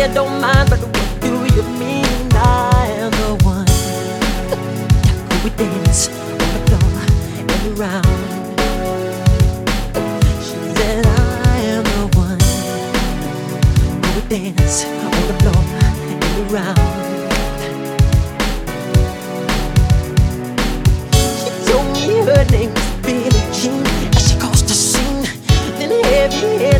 say I don't mind, but what do you mean I am the one? Who we dance on the floor and around. She said I am the one. Who we dance on the floor and around. She told me her name was Billie Jean, and she caused a scene. Then heavy head.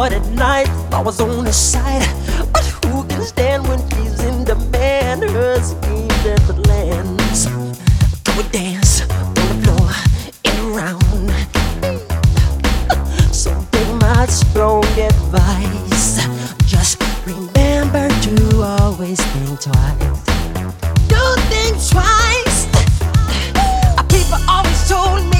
hard at night. I was on his side, but who can stand when she's in demand? Her schemes and the lands. Do a dance on the floor and around. So take my strong advice. Just remember to always think twice. Do think twice. People always told me.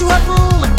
you a room.